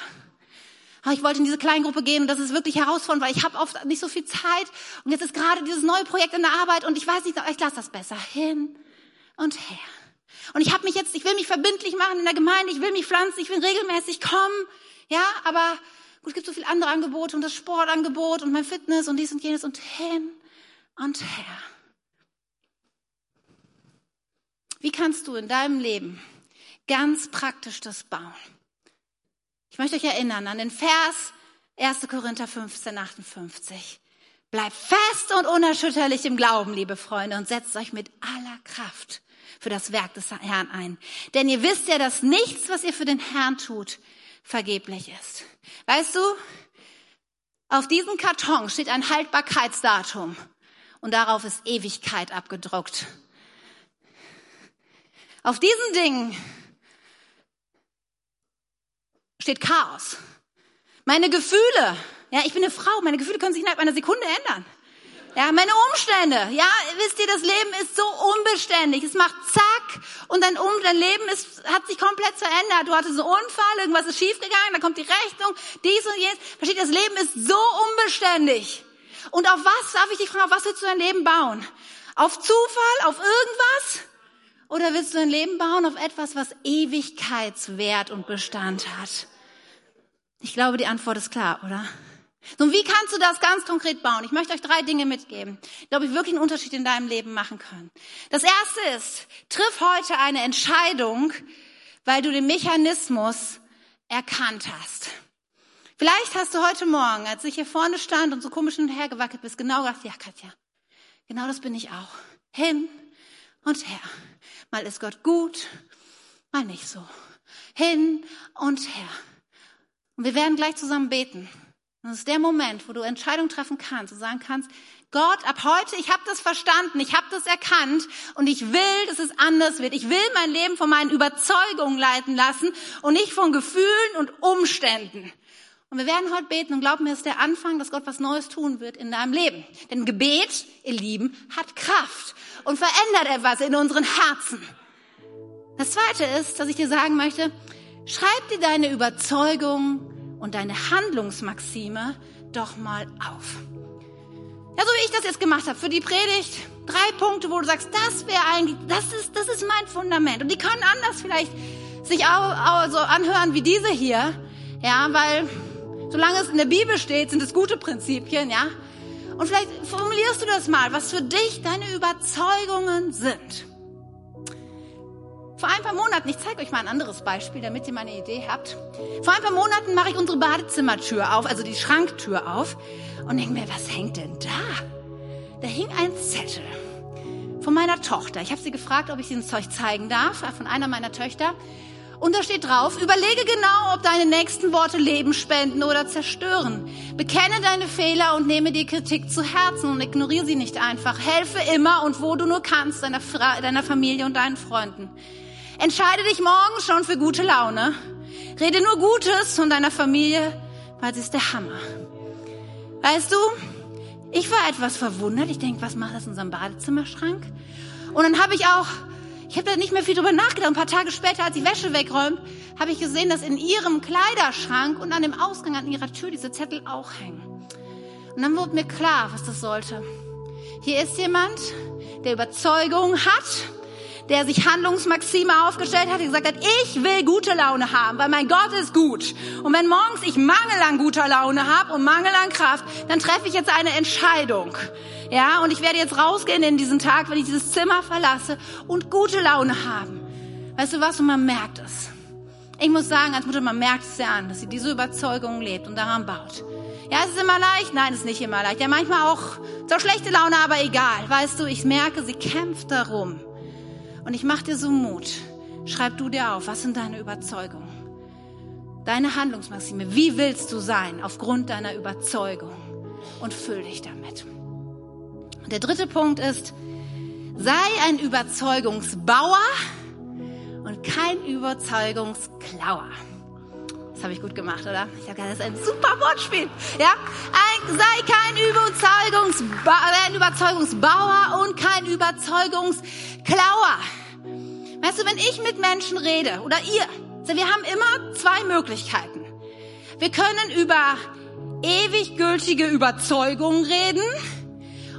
Aber ich wollte in diese Kleingruppe gehen und das ist wirklich herausfordernd, weil ich habe oft nicht so viel Zeit und jetzt ist gerade dieses neue Projekt in der Arbeit und ich weiß nicht, ich lasse das besser. Hin und her. Und ich habe mich jetzt, ich will mich verbindlich machen in der Gemeinde, ich will mich pflanzen, ich will regelmäßig kommen. Ja, aber gut, es gibt so viele andere Angebote und das Sportangebot und mein Fitness und dies und jenes und hin und her. Wie kannst du in deinem Leben ganz praktisch das bauen? Ich möchte euch erinnern an den Vers 1. Korinther 15, 58. Bleibt fest und unerschütterlich im Glauben, liebe Freunde, und setzt euch mit aller Kraft für das Werk des Herrn ein. Denn ihr wisst ja, dass nichts, was ihr für den Herrn tut, vergeblich ist. Weißt du, auf diesem Karton steht ein Haltbarkeitsdatum und darauf ist Ewigkeit abgedruckt. Auf diesen Dingen steht Chaos. Meine Gefühle, ja, ich bin eine Frau, meine Gefühle können sich innerhalb einer Sekunde ändern. Ja, meine Umstände. Ja, wisst ihr, das Leben ist so unbeständig. Es macht zack und dein, um, dein Leben ist, hat sich komplett verändert. Du hattest einen Unfall, irgendwas ist schiefgegangen, dann kommt die Rechnung, dies und jenes. Versteht, das Leben ist so unbeständig. Und auf was, darf ich dich fragen, auf was willst du dein Leben bauen? Auf Zufall, auf irgendwas? Oder willst du dein Leben bauen auf etwas, was Ewigkeitswert und Bestand hat? Ich glaube, die Antwort ist klar, oder? Nun, wie kannst du das ganz konkret bauen? Ich möchte euch drei Dinge mitgeben, die, glaube ich, wirklich einen Unterschied in deinem Leben machen können. Das erste ist, triff heute eine Entscheidung, weil du den Mechanismus erkannt hast. Vielleicht hast du heute Morgen, als ich hier vorne stand und so komisch hin und her gewackelt bist, genau gedacht, ja, Katja, genau das bin ich auch. Hin und her. Mal ist Gott gut, mal nicht so. Hin und her. Und wir werden gleich zusammen beten. Das ist der Moment, wo du Entscheidungen treffen kannst und sagen kannst, Gott, ab heute, ich habe das verstanden, ich habe das erkannt und ich will, dass es anders wird. Ich will mein Leben von meinen Überzeugungen leiten lassen und nicht von Gefühlen und Umständen. Und wir werden heute beten und glauben mir, ist der Anfang, dass Gott was Neues tun wird in deinem Leben. Denn Gebet, ihr Lieben, hat Kraft und verändert etwas in unseren Herzen. Das Zweite ist, dass ich dir sagen möchte, schreib dir deine Überzeugungen und deine Handlungsmaxime doch mal auf. Ja, so wie ich das jetzt gemacht habe für die Predigt, drei Punkte, wo du sagst, das wäre eigentlich, das ist, das ist mein Fundament. Und die können anders vielleicht sich auch, auch so anhören wie diese hier, ja, weil solange es in der Bibel steht, sind es gute Prinzipien, ja. Und vielleicht formulierst du das mal, was für dich deine Überzeugungen sind. Vor ein paar Monaten, ich zeige euch mal ein anderes Beispiel, damit ihr mal eine Idee habt. Vor ein paar Monaten mache ich unsere Badezimmertür auf, also die Schranktür auf und denke mir, was hängt denn da? Da hing ein Zettel von meiner Tochter. Ich habe sie gefragt, ob ich sie ein Zeug zeigen darf, von einer meiner Töchter. Und da steht drauf, überlege genau, ob deine nächsten Worte Leben spenden oder zerstören. Bekenne deine Fehler und nehme die Kritik zu Herzen und ignoriere sie nicht einfach. Helfe immer und wo du nur kannst, deiner, Fra deiner Familie und deinen Freunden. Entscheide dich morgen schon für gute Laune. Rede nur Gutes von deiner Familie, weil sie ist der Hammer. Weißt du, ich war etwas verwundert. Ich denke, was macht das in unserem Badezimmerschrank? Und dann habe ich auch ich habe da nicht mehr viel drüber nachgedacht. Ein paar Tage später, als die Wäsche wegräumt, habe ich gesehen, dass in ihrem Kleiderschrank und an dem Ausgang an ihrer Tür diese Zettel auch hängen. Und dann wurde mir klar, was das sollte. Hier ist jemand, der Überzeugung hat, der sich Handlungsmaxime aufgestellt hat, der gesagt hat, ich will gute Laune haben, weil mein Gott ist gut. Und wenn morgens ich Mangel an guter Laune habe und Mangel an Kraft, dann treffe ich jetzt eine Entscheidung. Ja, und ich werde jetzt rausgehen in diesen Tag, wenn ich dieses Zimmer verlasse und gute Laune haben. Weißt du was? Und man merkt es. Ich muss sagen, als Mutter, man merkt es ja an, dass sie diese Überzeugung lebt und daran baut. Ja, es ist immer leicht. Nein, es ist nicht immer leicht. Ja, manchmal auch so schlechte Laune, aber egal. Weißt du, ich merke, sie kämpft darum. Und ich mache dir so Mut. Schreib du dir auf, was sind deine Überzeugungen? Deine Handlungsmaxime. Wie willst du sein aufgrund deiner Überzeugung? Und füll dich damit. Der dritte Punkt ist, sei ein Überzeugungsbauer und kein Überzeugungsklauer. Das habe ich gut gemacht, oder? Ich habe das ist ein super Wortspiel. Ja, ein, sei kein Überzeugungsba ein Überzeugungsbauer und kein Überzeugungsklauer. Weißt du, wenn ich mit Menschen rede oder ihr, wir haben immer zwei Möglichkeiten. Wir können über ewig gültige Überzeugungen reden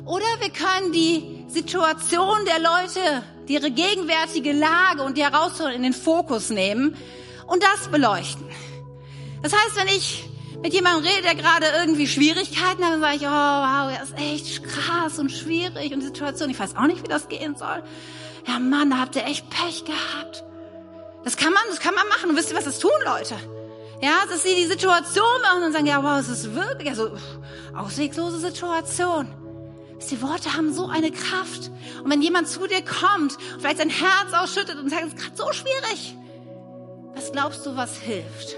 oder wir können die Situation der Leute, ihre gegenwärtige Lage und die Herausforderungen in den Fokus nehmen und das beleuchten. Das heißt, wenn ich mit jemandem rede, der gerade irgendwie Schwierigkeiten hat, dann sage ich, oh wow, das ist echt krass und schwierig und die Situation, ich weiß auch nicht, wie das gehen soll. Ja Mann, da habt ihr echt Pech gehabt. Das kann man, das kann man machen. Und wisst ihr, was das tun, Leute? Ja, dass sie die Situation machen und sagen, ja, wow, es ist wirklich, also, ausweglose Situation. Die Worte haben so eine Kraft. Und wenn jemand zu dir kommt, vielleicht sein Herz ausschüttet und sagt, es ist gerade so schwierig, was glaubst du, was hilft?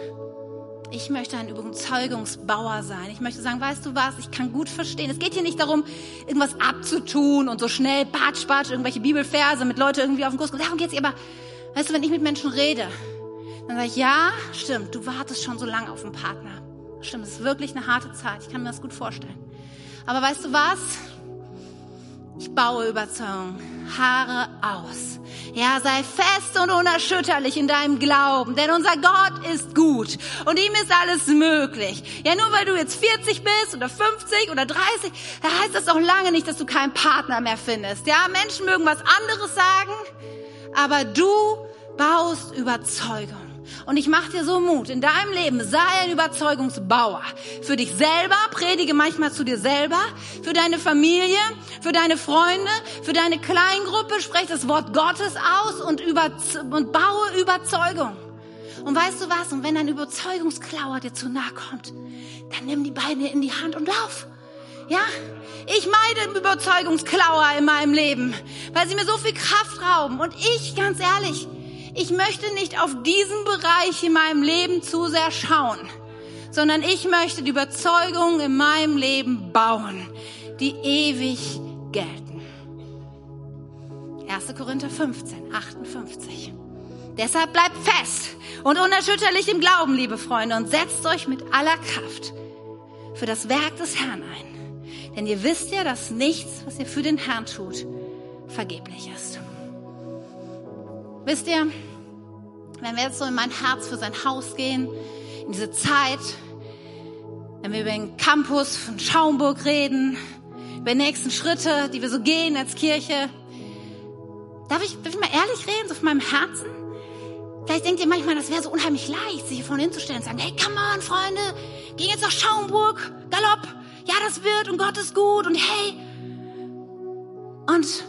Ich möchte ein Überzeugungsbauer sein. Ich möchte sagen, weißt du was, ich kann gut verstehen. Es geht hier nicht darum, irgendwas abzutun und so schnell, batsch, batsch, irgendwelche Bibelverse mit Leuten irgendwie auf den Kurs. Darum geht's aber, weißt du, wenn ich mit Menschen rede, dann sage ich, ja, stimmt, du wartest schon so lange auf einen Partner. Stimmt, es ist wirklich eine harte Zeit. Ich kann mir das gut vorstellen. Aber weißt du was? Ich baue Überzeugung. Haare aus. Ja, sei fest und unerschütterlich in deinem Glauben, denn unser Gott ist gut und ihm ist alles möglich. Ja, nur weil du jetzt 40 bist oder 50 oder 30, da heißt das doch lange nicht, dass du keinen Partner mehr findest. Ja, Menschen mögen was anderes sagen, aber du baust Überzeugung. Und ich mache dir so Mut. In deinem Leben sei ein Überzeugungsbauer. Für dich selber, predige manchmal zu dir selber, für deine Familie, für deine Freunde, für deine Kleingruppe, sprech das Wort Gottes aus und, über, und baue Überzeugung. Und weißt du was? Und wenn ein Überzeugungsklauer dir zu nahe kommt, dann nimm die Beine in die Hand und lauf. Ja? Ich meide Überzeugungsklauer in meinem Leben, weil sie mir so viel Kraft rauben. Und ich, ganz ehrlich, ich möchte nicht auf diesen Bereich in meinem Leben zu sehr schauen, sondern ich möchte die Überzeugungen in meinem Leben bauen, die ewig gelten. 1. Korinther 15, 58. Deshalb bleibt fest und unerschütterlich im Glauben, liebe Freunde, und setzt euch mit aller Kraft für das Werk des Herrn ein. Denn ihr wisst ja, dass nichts, was ihr für den Herrn tut, vergeblich ist. Wisst ihr, wenn wir jetzt so in mein Herz für sein Haus gehen, in diese Zeit, wenn wir über den Campus von Schaumburg reden, über die nächsten Schritte, die wir so gehen als Kirche. Darf ich, darf ich mal ehrlich reden, so von meinem Herzen? Vielleicht denkt ihr manchmal, das wäre so unheimlich leicht, sich hier vorne hinzustellen und sagen, hey, come on, Freunde, geh jetzt nach Schaumburg, Galopp, ja, das wird und Gott ist gut und hey. Und,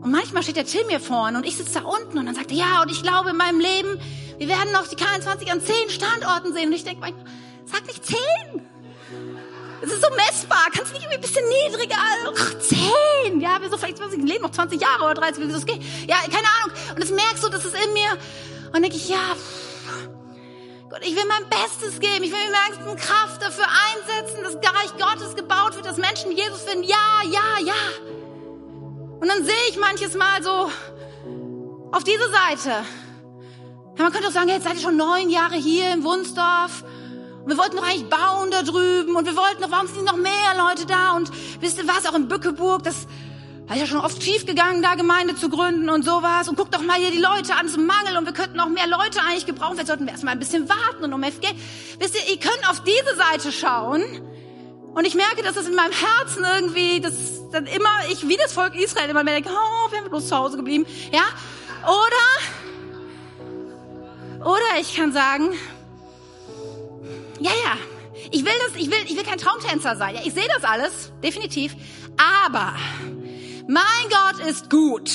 und manchmal steht der Till mir vorne und ich sitze da unten und dann sagt er, ja, und ich glaube in meinem Leben, wir werden noch die K21 an zehn Standorten sehen. Und ich denke sag nicht zehn. Es ist so messbar. Kannst du nicht irgendwie ein bisschen niedriger? Ach, zehn. Ja, wir so vielleicht, was ich leben noch 20 Jahre oder 30, wie das geht. Ja, keine Ahnung. Und das merkst du, das ist in mir. Und denke ich, ja, Gott, ich will mein Bestes geben. Ich will mit meiner ganzen Kraft dafür einsetzen, dass Reich Gottes gebaut wird, dass Menschen Jesus finden. Ja, ja, ja. Und dann sehe ich manches Mal so auf diese Seite. Ja, man könnte auch sagen, jetzt seid ihr schon neun Jahre hier in Wunsdorf wir wollten doch eigentlich bauen da drüben und wir wollten doch, warum sind noch mehr Leute da? Und wisst ihr was, auch in Bückeburg, das war ja schon oft schief gegangen, da Gemeinde zu gründen und sowas. Und guckt doch mal hier die Leute an, zum Mangel und wir könnten noch mehr Leute eigentlich gebrauchen. Vielleicht sollten wir erstmal ein bisschen warten und um Geld. Wisst ihr, ihr könnt auf diese Seite schauen und ich merke, dass das in meinem Herzen irgendwie, dass dann immer ich wie das Volk Israel immer mehr denke, oh, wir sind bloß zu Hause geblieben. Ja? Oder, oder ich kann sagen, ja, ja. Ich will das, ich will, ich will kein Traumtänzer sein. Ja, ich sehe das alles, definitiv. Aber mein Gott ist gut.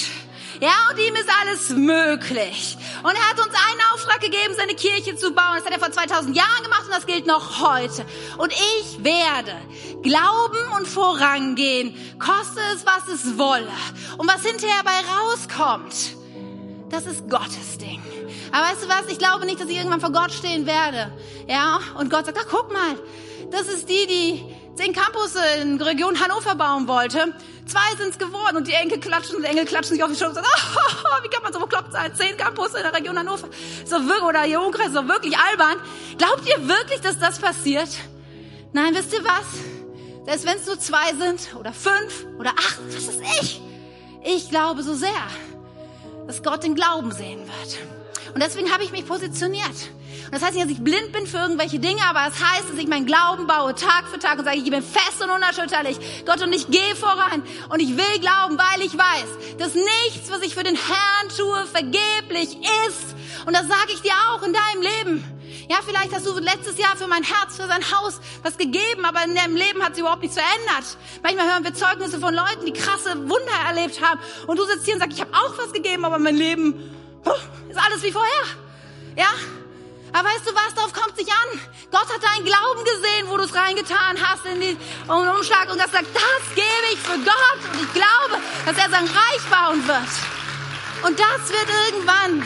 Ja, und ihm ist alles möglich. Und er hat uns einen Auftrag gegeben, seine Kirche zu bauen. Das hat er vor 2000 Jahren gemacht und das gilt noch heute. Und ich werde glauben und vorangehen, koste es, was es wolle. Und was hinterher bei rauskommt, das ist Gottes Ding. Aber weißt du was? Ich glaube nicht, dass ich irgendwann vor Gott stehen werde. Ja? Und Gott sagt, ach, guck mal, das ist die, die zehn Campus in Region Hannover bauen wollte. Zwei sind's geworden und die Enkel klatschen, die Enkel klatschen sich auf die Schulter und sagen, [laughs] oh, wie kann man so bekloppt sein? Zehn Campus in der Region Hannover. So wirklich, oder ihr Umkreis doch wirklich albern. Glaubt ihr wirklich, dass das passiert? Nein, wisst ihr was? Selbst wenn es nur zwei sind oder fünf oder acht, was ist ich? Ich glaube so sehr, dass Gott den Glauben sehen wird. Und deswegen habe ich mich positioniert. Und das heißt nicht, dass ich blind bin für irgendwelche Dinge, aber es das heißt, dass ich meinen Glauben baue Tag für Tag und sage, ich bin fest und unerschütterlich. Gott, und ich gehe voran. Und ich will glauben, weil ich weiß, dass nichts, was ich für den Herrn tue, vergeblich ist. Und das sage ich dir auch in deinem Leben. Ja, vielleicht hast du letztes Jahr für mein Herz, für sein Haus was gegeben, aber in deinem Leben hat sich überhaupt nichts verändert. Manchmal hören wir Zeugnisse von Leuten, die krasse Wunder erlebt haben. Und du sitzt hier und sagst, ich habe auch was gegeben, aber mein Leben ist alles wie vorher. Ja? Aber weißt du was, darauf kommt sich an. Gott hat deinen Glauben gesehen, wo du es reingetan hast in den Umschlag und gesagt, das gebe ich für Gott. Und ich glaube, dass er sein Reich bauen wird. Und das wird irgendwann,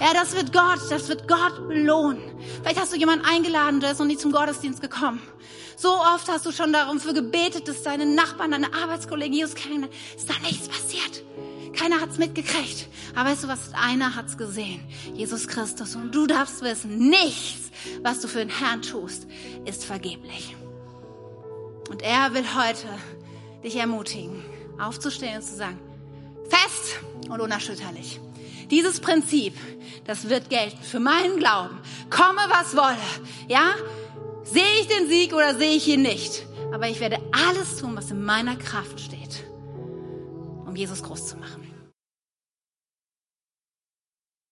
ja, das wird Gott, das wird Gott belohnen. Vielleicht hast du jemanden eingeladen, der ist noch nie zum Gottesdienst gekommen. So oft hast du schon darum für gebetet, dass deine Nachbarn, deine Arbeitskollegen Jesus kennenlernen. Ist da nichts passiert. Keiner hat's mitgekriegt. Aber weißt du was? Einer hat's gesehen. Jesus Christus. Und du darfst wissen, nichts, was du für den Herrn tust, ist vergeblich. Und er will heute dich ermutigen, aufzustehen und zu sagen, fest und unerschütterlich. Dieses Prinzip, das wird gelten für meinen Glauben. Komme, was wolle. Ja? Sehe ich den Sieg oder sehe ich ihn nicht? Aber ich werde alles tun, was in meiner Kraft steht, um Jesus groß zu machen.